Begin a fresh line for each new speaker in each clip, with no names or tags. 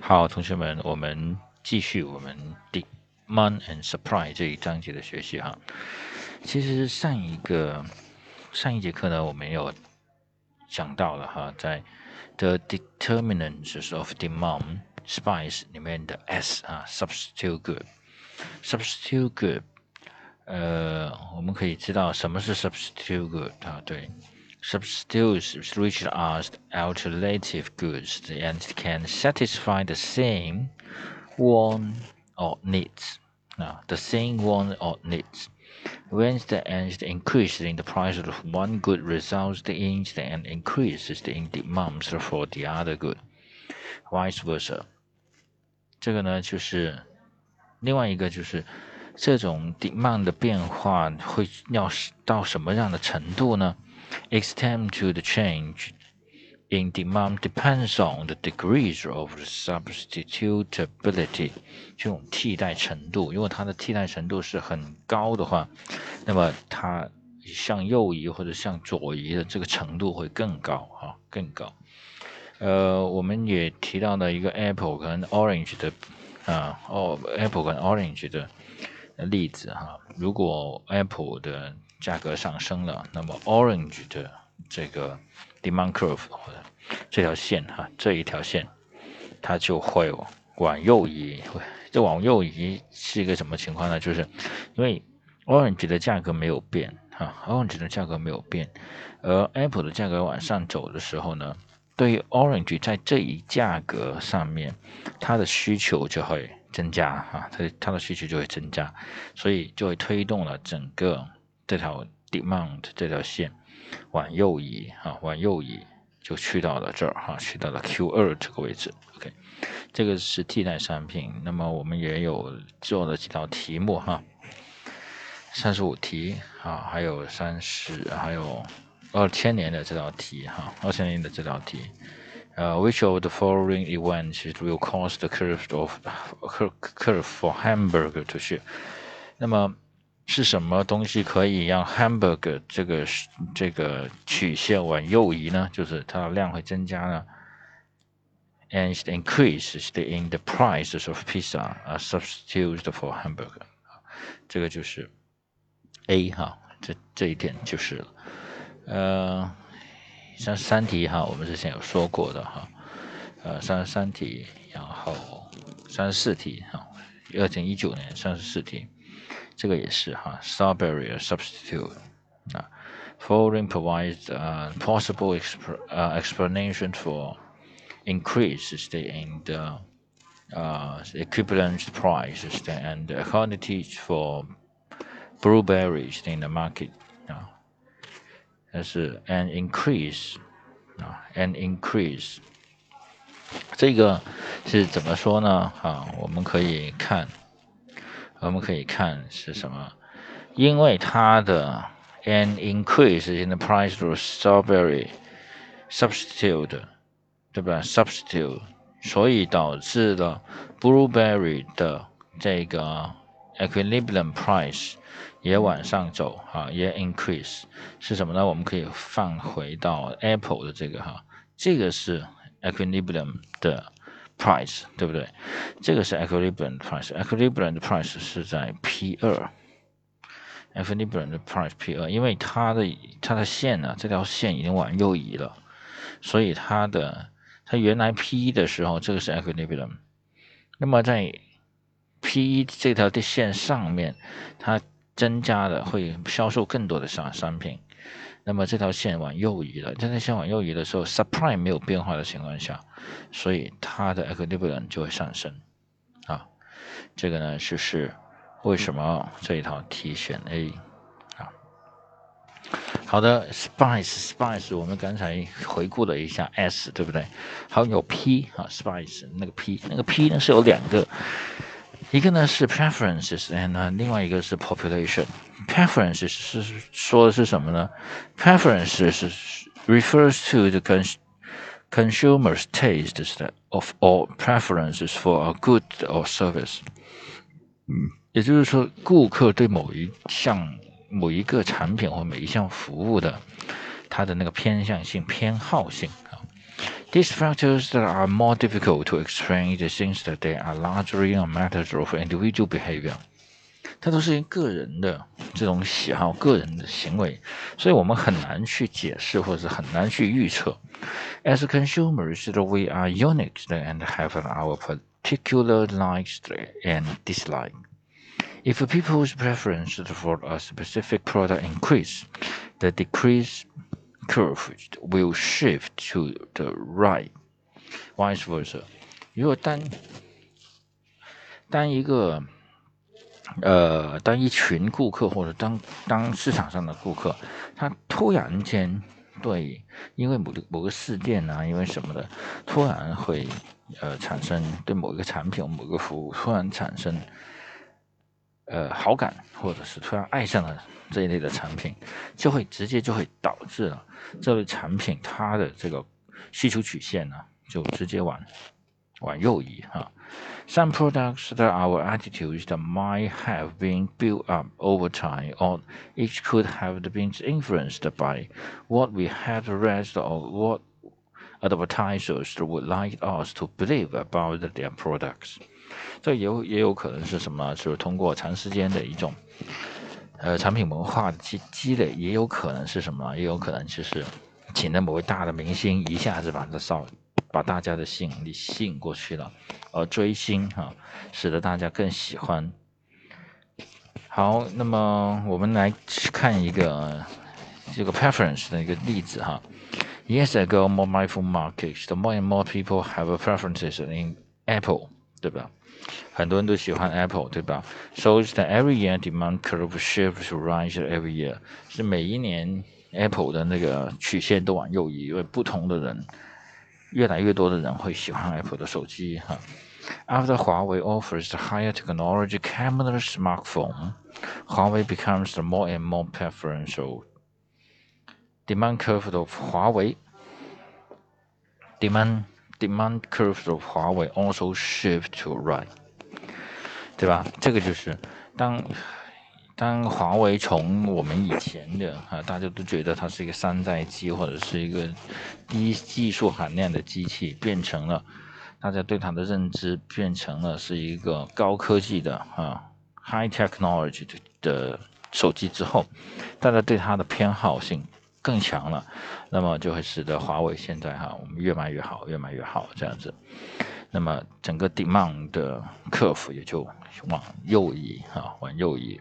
好，同学们，我们继续我们 demand and supply 这一章节的学习哈。其实上一个上一节课呢，我们有讲到了哈，在 the determinants of demand spice 里面的 S 啊，substitute good，substitute good，呃，我们可以知道什么是 substitute good 啊？对。substitutes which are alternative goods and can satisfy the same want or needs. Now, the same want or needs. When the end increase in the price of one good results in an increase in demand for the other good, vice versa. 这个呢，就是另外一个就是这种 demand 的变化会要到什么样的程度呢 ？extent to the change in demand depends on the degrees of substitutability 这种替代程度。如果它的替代程度是很高的话，那么它向右移或者向左移的这个程度会更高啊，更高。呃，我们也提到了一个 Apple 跟 Orange 的啊，哦，Apple 跟 Orange 的例子哈。如果 Apple 的价格上升了，那么 orange 的这个 demand curve 或者这条线哈，这一条线它就会往右移。这往右移是一个什么情况呢？就是因为 orange 的价格没有变哈，orange 的价格没有变，而 apple 的价格往上走的时候呢，对于 orange 在这一价格上面，它的需求就会增加哈，它它的需求就会增加，所以就会推动了整个。这条 demand 这条线往右移啊，往右移就去到了这儿哈，去到了 Q 二这个位置。OK，这个是替代商品。那么我们也有做了几道题目哈，三十五题啊，还有三十，还有二千年的这道题哈，二千年的这道题。呃，Which of the following events will cause the curve of curve for hamburger to shift？那么是什么东西可以让 hamburger 这个这个曲线往右移呢？就是它的量会增加呢？And increases in the prices of pizza are substituted for hamburger。这个就是 A 哈，这这一点就是了。呃，三十三题哈，我们之前有说过的哈。呃，三十三题，然后三十四题哈，二零一九年三十四题。这个也是哈，strawberry substitute 啊，following provides a possible exp uh, explanation for increases in the uh, equivalent prices and quantities for blueberries in the market 啊，但是 an increase 啊，an increase 这个是怎么说呢？啊，我们可以看。 我们可以看是什么，因为它的 an increase in the price of strawberry substitute，对吧？substitute，所以导致了 blueberry 的这个 equilibrium price 也往上走哈，也 increase 是什么呢？我们可以放回到 apple 的这个哈，这个是 equilibrium 的。Price 对不对？这个是 equilibrium price，equilibrium price 是在 P 二，equilibrium price P 二，因为它的它的线呢，这条线已经往右移了，所以它的它原来 P 一的时候，这个是 equilibrium，那么在 P 一这条的线上面，它增加的会销售更多的商商品。那么这条线往右移了，这条线往右移的时候，supply 没有变化的情况下，所以它的 equilibrium 就会上升，啊，这个呢就是为什么这一套题选 A，啊，好的，spice spice 我们刚才回顾了一下 S 对不对？还有 P 啊，spice 那个 P 那个 P 呢是有两个。一个呢是 preferences，and 另外一个是 population。preferences 是说的是什么呢？preferences 是 refers to the consumer's taste of or preferences for a good or service。嗯，也就是说，顾客对某一项、某一个产品或每一项服务的，他的那个偏向性、偏好性啊。 These factors that are more difficult to explain the things that they are largely a matter of individual behavior。它都是个人的这种喜好、个人的行为，所以我们很难去解释，或者很难去预测。As consumers, we are unique and have our particular likes and dislikes. If people's preference for a specific product increase, the decrease curve will shift to the right, vice versa. 如果单单一个呃，当一群顾客或者当当市场上的顾客，他突然间对因为某某个事件啊，因为什么的，突然会呃产生对某一个产品、某个服务突然产生。呃，好感，或者是突然爱上了这一类的产品，就会直接就会导致了这类产品它的这个需求曲线呢，就直接往往右移哈。Some products that our attitudes that might have been built up over time, or each could have been influenced by what we had read or what advertisers would like us to believe about their products. 这也有也有可能是什么？就是通过长时间的一种，呃，产品文化的积积累，也有可能是什么？也有可能就是请的某位大的明星一下子把这少，把大家的吸引力吸引过去了，而追星哈，使得大家更喜欢。好，那么我们来看一个这个 preference 的一个例子哈。Years ago, more mindful markets, the more and more people have preferences in Apple，对吧？很多人都喜欢 Apple，对吧？So that every year demand curve shifts to rise every year，是每一年 Apple 的那个曲线都往右移，因为不同的人，越来越多的人会喜欢 Apple 的手机哈。After Huawei offers the higher technology camera smartphone, Huawei becomes the more and more preferential. Demand curve of Huawei demand demand curve of Huawei also shift to right，对吧？这个就是当当华为从我们以前的啊，大家都觉得它是一个山寨机或者是一个低技术含量的机器，变成了大家对它的认知变成了是一个高科技的啊 high technology 的手机之后，大家对它的偏好性。更强了，那么就会使得华为现在哈，我们越卖越好，越卖越好这样子。那么整个 demand 的客服也就往右移哈，往右移。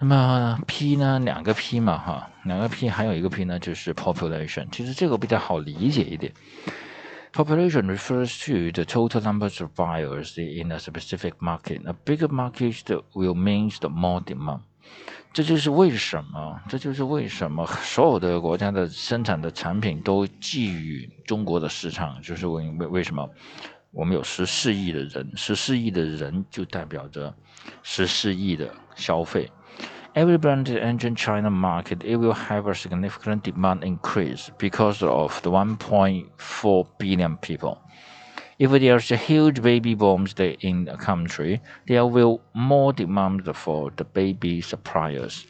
那么 P 呢，两个 P 嘛哈，两个 P 还有一个 P 呢，就是 population。其实这个比较好理解一点。Population refers to the total number of buyers in a specific market. A bigger market will means the more demand. 这就是为什么，这就是为什么所有的国家的生产的产品都寄予中国的市场，就是为为为什么我们有十四亿的人，十四亿的人就代表着十四亿的消费。Every brand entering China market, it will have a significant demand increase because of the 1.4 billion people. If there's a huge baby boom in a country, there will more demand for the baby suppliers。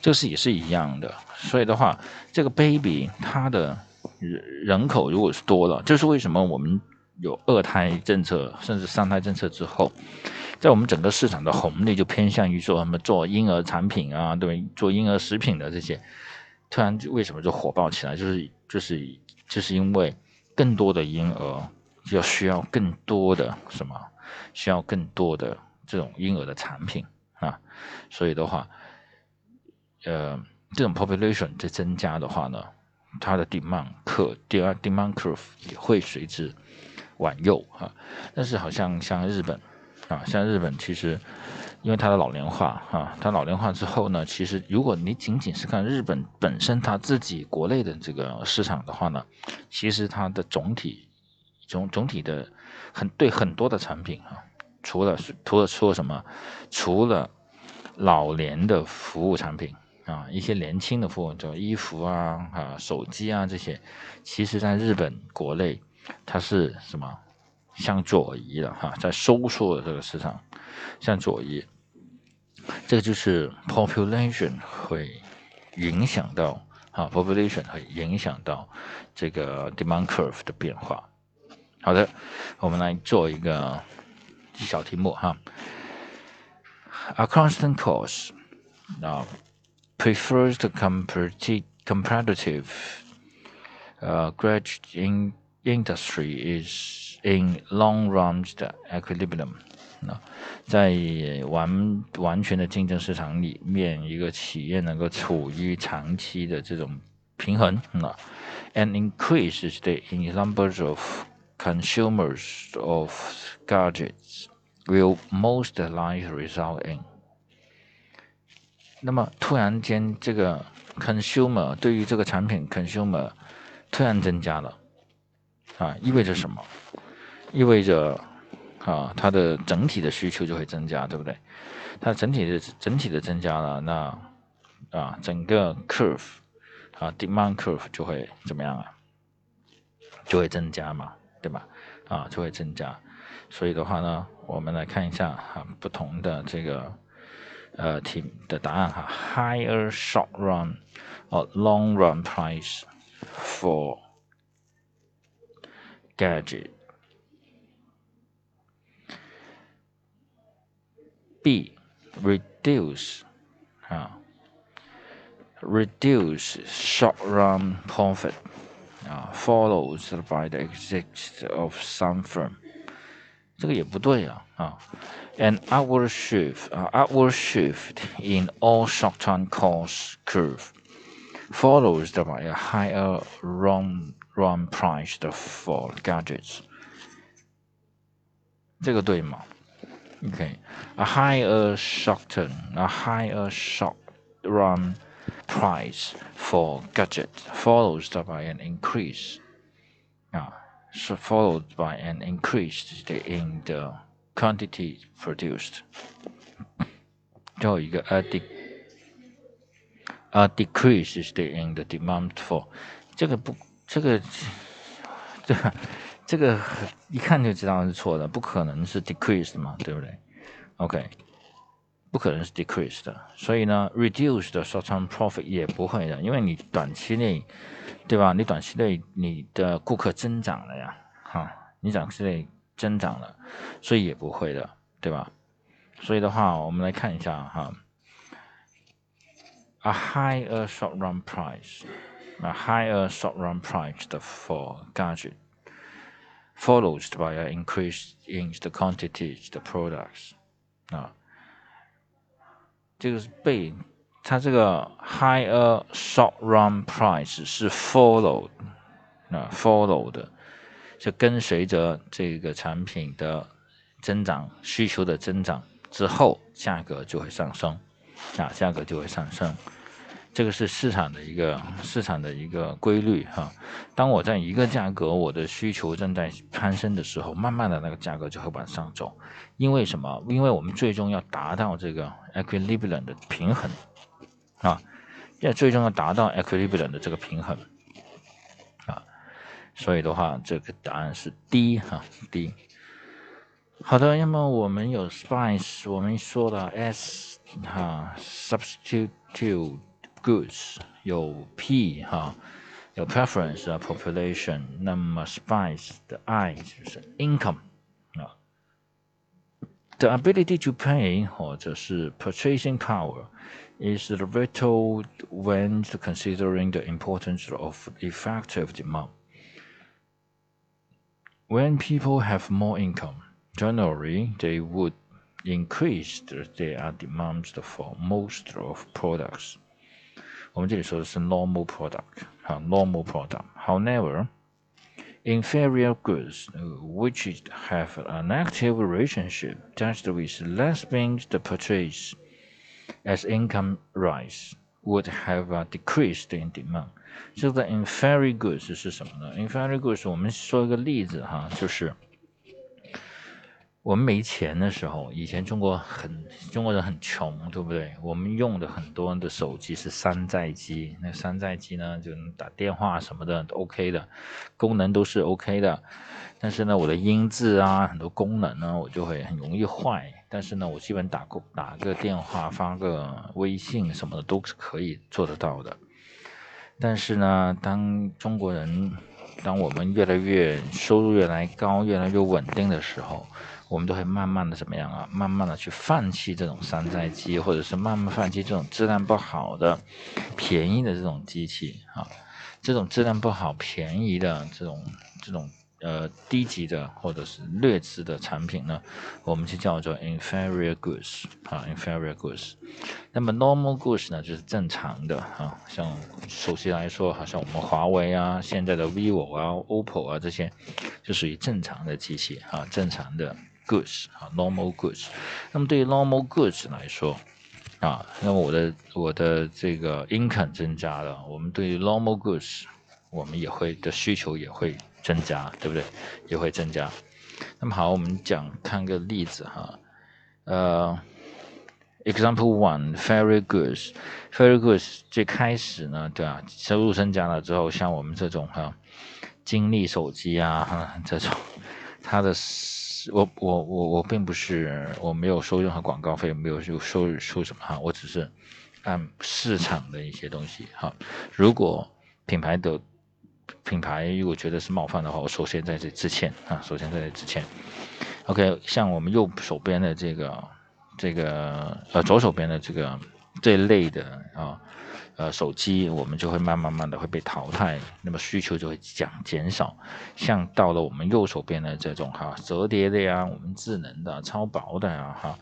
这是也是一样的。所以的话，这个 baby 它的人人口如果是多了，这是为什么我们有二胎政策，甚至三胎政策之后，在我们整个市场的红利就偏向于做什么做婴儿产品啊，对，做婴儿食品的这些，突然为什么就火爆起来？就是就是就是因为更多的婴儿。就需要更多的什么？需要更多的这种婴儿的产品啊，所以的话，呃，这种 population 在增加的话呢，它的 demand 客第二 demand curve 也会随之往右哈。但是好像像日本啊，像日本其实因为它的老龄化啊，它老龄化之后呢，其实如果你仅仅是看日本本身它自己国内的这个市场的话呢，其实它的总体。总总体的很对很多的产品啊，除了除了说什么，除了老年的服务产品啊，一些年轻的服务，就衣服啊啊手机啊这些，其实在日本国内它是什么向左移的哈，在收缩的这个市场向左移，这个就是 population 会影响到啊，population 会影响到这个 demand curve 的变化。好的，我们来做一个小题目哈。A constant cost now prefers to compete competitive uh, graduate in industry is in long run the equilibrium。那在完完全的竞争市场里面，一个企业能够处于长期的这种平衡。那 an increase is the in numbers of consumers of gadgets will most likely result in。那么突然间，这个 consumer 对于这个产品 consumer 突然增加了，啊，意味着什么？意味着啊，它的整体的需求就会增加，对不对？它整体的整体的增加了，那啊，整个 curve 啊，demand curve 就会怎么样啊？就会增加嘛。对吧？啊，就会增加。所以的话呢，我们来看一下哈，不同的这个呃题的答案哈。Higher short run or long run price for gadget. B reduce 啊，reduce short run profit。啊，follows by the exit of some firm，这个也不对啊啊，an upward shift 啊，upward shift in all short-term cost curve follows by a higher run run price for gadgets，这个对吗？OK，a higher short-term，a higher short run price for gadget follows by an increase uh, so followed by an increase in the quantity produced 最后一个 a de a decrease in the demand for 这个不这个这个这个一看就知道是错的，不可能是 decrease 嘛，对不对？OK。 不可能是 decrease 的，所以呢，reduce 的 short-term profit 也不会的，因为你短期内，对吧？你短期内你的顾客增长了呀，哈，你短期内增长了，所以也不会的，对吧？所以的话，我们来看一下哈，a higher short-run price，a higher short-run price for gadget follows by an increase in the quantities the products 啊。这个是被它这个 higher short run price 是 follow 啊 follow 的，就跟随着这个产品的增长需求的增长之后，价格就会上升啊，价格就会上升。这个是市场的一个市场的一个规律哈。当我在一个价格，我的需求正在攀升的时候，慢慢的那个价格就会往上走。因为什么？因为我们最终要达到这个 equilibrium 的平衡啊，要最终要达到 equilibrium 的这个平衡啊。所以的话，这个答案是 D 哈 D。好的，那么我们有 spice，我们说了 S 哈 substitute。goods 有 P 哈，有 preference 啊 population，那么 spice 的 I 就是 income 啊，the ability to pay 或者是 purchasing power is the vital when considering the importance of effective demand. When people have more income, generally they would increase their demands for most of products. 我们这里说的是 normal product，好，normal product。However, inferior goods which have an active relationship just with less being the purchase as income rise would have a decreased in demand。这个 inferior goods 是什么呢？inferior goods 我们说一个例子哈，就是。 我们没钱的时候，以前中国很中国人很穷，对不对？我们用的很多的手机是山寨机，那山寨机呢就打电话什么的都 OK 的，功能都是 OK 的。但是呢，我的音质啊，很多功能呢，我就会很容易坏。但是呢，我基本打过打个电话、发个微信什么的都是可以做得到的。但是呢，当中国人，当我们越来越收入越来越高、越来越稳定的时候，我们都会慢慢的怎么样啊？慢慢的去放弃这种山寨机，或者是慢慢放弃这种质量不好的、便宜的这种机器啊。这种质量不好、便宜的这种这种。呃，低级的或者是劣质的产品呢，我们就叫做 inferior goods 啊，inferior goods。那么 normal goods 呢，就是正常的啊，像首先来说，好像我们华为啊，现在的 vivo 啊，oppo 啊这些，就属于正常的机器啊，正常的 goods 啊，normal goods。那么对于 normal goods 来说啊，那么我的我的这个 income 增加了，我们对于 normal goods，我们也会的需求也会。增加对不对？也会增加。那么好，我们讲看个例子哈。呃，example one，very good，very good。最开始呢，对啊，收入增加了之后，像我们这种哈，金立手机啊哈 这种，它的我我我我并不是我没有收任何广告费，没有收收收什么哈，我只是按市场的一些东西哈。如果品牌的品牌如果觉得是冒犯的话，我首先在这致歉啊，首先在这致歉，OK，像我们右手边的这个这个呃左手边的这个这一类的啊呃手机，我们就会慢慢慢的会被淘汰，那么需求就会减减少。像到了我们右手边的这种哈折叠的呀，我们智能的超薄的呀哈，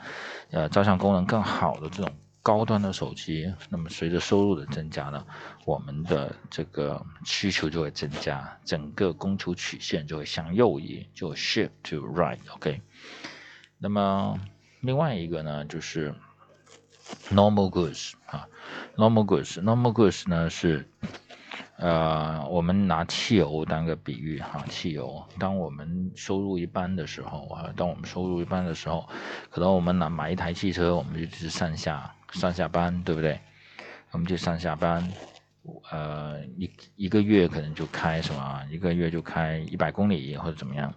呃照相功能更好的这种。高端的手机，那么随着收入的增加呢，我们的这个需求就会增加，整个供求曲线就会向右移，就 shift to right，OK。那么另外一个呢，就是 normal goods 啊，normal goods，normal goods 呢是。呃，我们拿汽油当个比喻哈，汽油，当我们收入一般的时候啊，当我们收入一般的时候，可能我们拿买一台汽车，我们就是上下上下班，对不对？我们就上下班，呃，一一个月可能就开什么，一个月就开一百公里或者怎么样。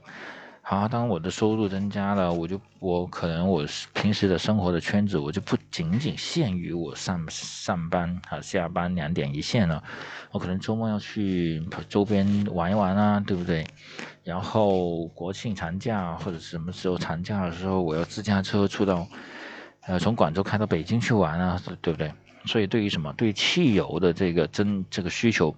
好，当我的收入增加了，我就我可能我平时的生活的圈子，我就不仅仅限于我上上班啊下班两点一线了，我可能周末要去周边玩一玩啊，对不对？然后国庆长假或者什么时候长假的时候，我要自驾车出到呃从广州开到北京去玩啊，对不对？所以对于什么对汽油的这个增这个需求，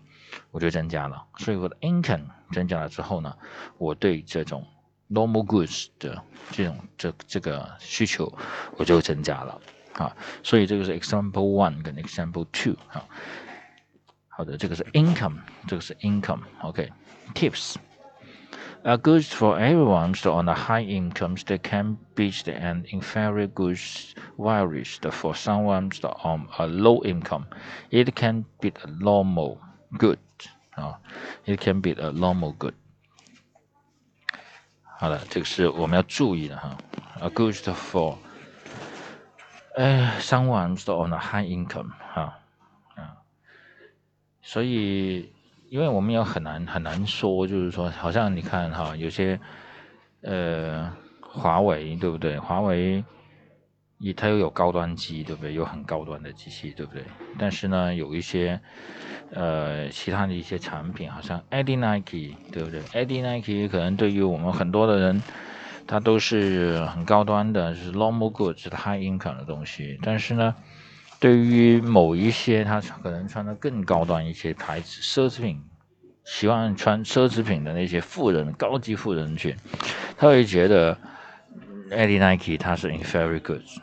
我就增加了，所以我的 income 增加了之后呢，我对这种 normal goods 的这种这这个需求我就增加了啊，所以这个是 example one 跟 example two 啊。好的，这个是 income，这个是 income，OK。Tips goods for everyone. So on the high incomes, they can be an inferior goods varies for someone on a low income. It can be a normal good. 啊，it can be a normal good. 好了，这个是我们要注意的哈。A good for，哎，someone on a high income 哈啊，所以， 因为我们也很难很难说，就是说，好像你看哈，有些呃，华为对不对？华为。也它又有高端机，对不对？有很高端的机器，对不对？但是呢，有一些呃其他的一些产品，好像 a d i Nike，对不对 a d i Nike 可能对于我们很多的人，它都是很高端的，就是 normal goods，是 high income 的东西。但是呢，对于某一些他可能穿的更高端一些牌子奢侈品，喜欢穿奢侈品的那些富人、高级富人群，他会觉得 a d i Nike 它是 inferior goods。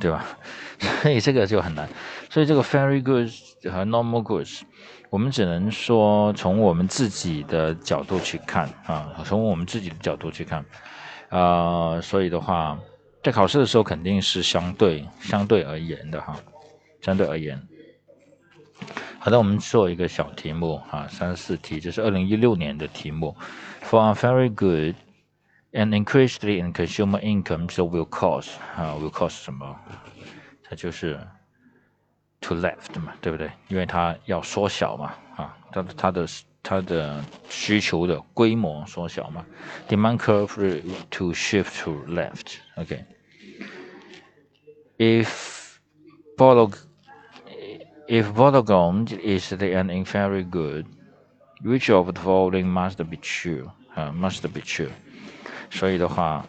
对吧？所以这个就很难。所以这个 very good 和 normal goods，我们只能说从我们自己的角度去看啊，从我们自己的角度去看啊。所以的话，在考试的时候肯定是相对相对而言的哈，相对而言。好的，我们做一个小题目哈，三四题，这是二零一六年的题目。For a very good An increase in consumer income so will cause 啊，will cause 什么？它就是 to left 嘛，对不对？因为它要缩小嘛，啊，它它的它的需求的规模缩小嘛。Demand curve to shift to left. Okay. If follow If Vodafone is the end inferior good, which of the following must be true? 啊，must be true。所以的话，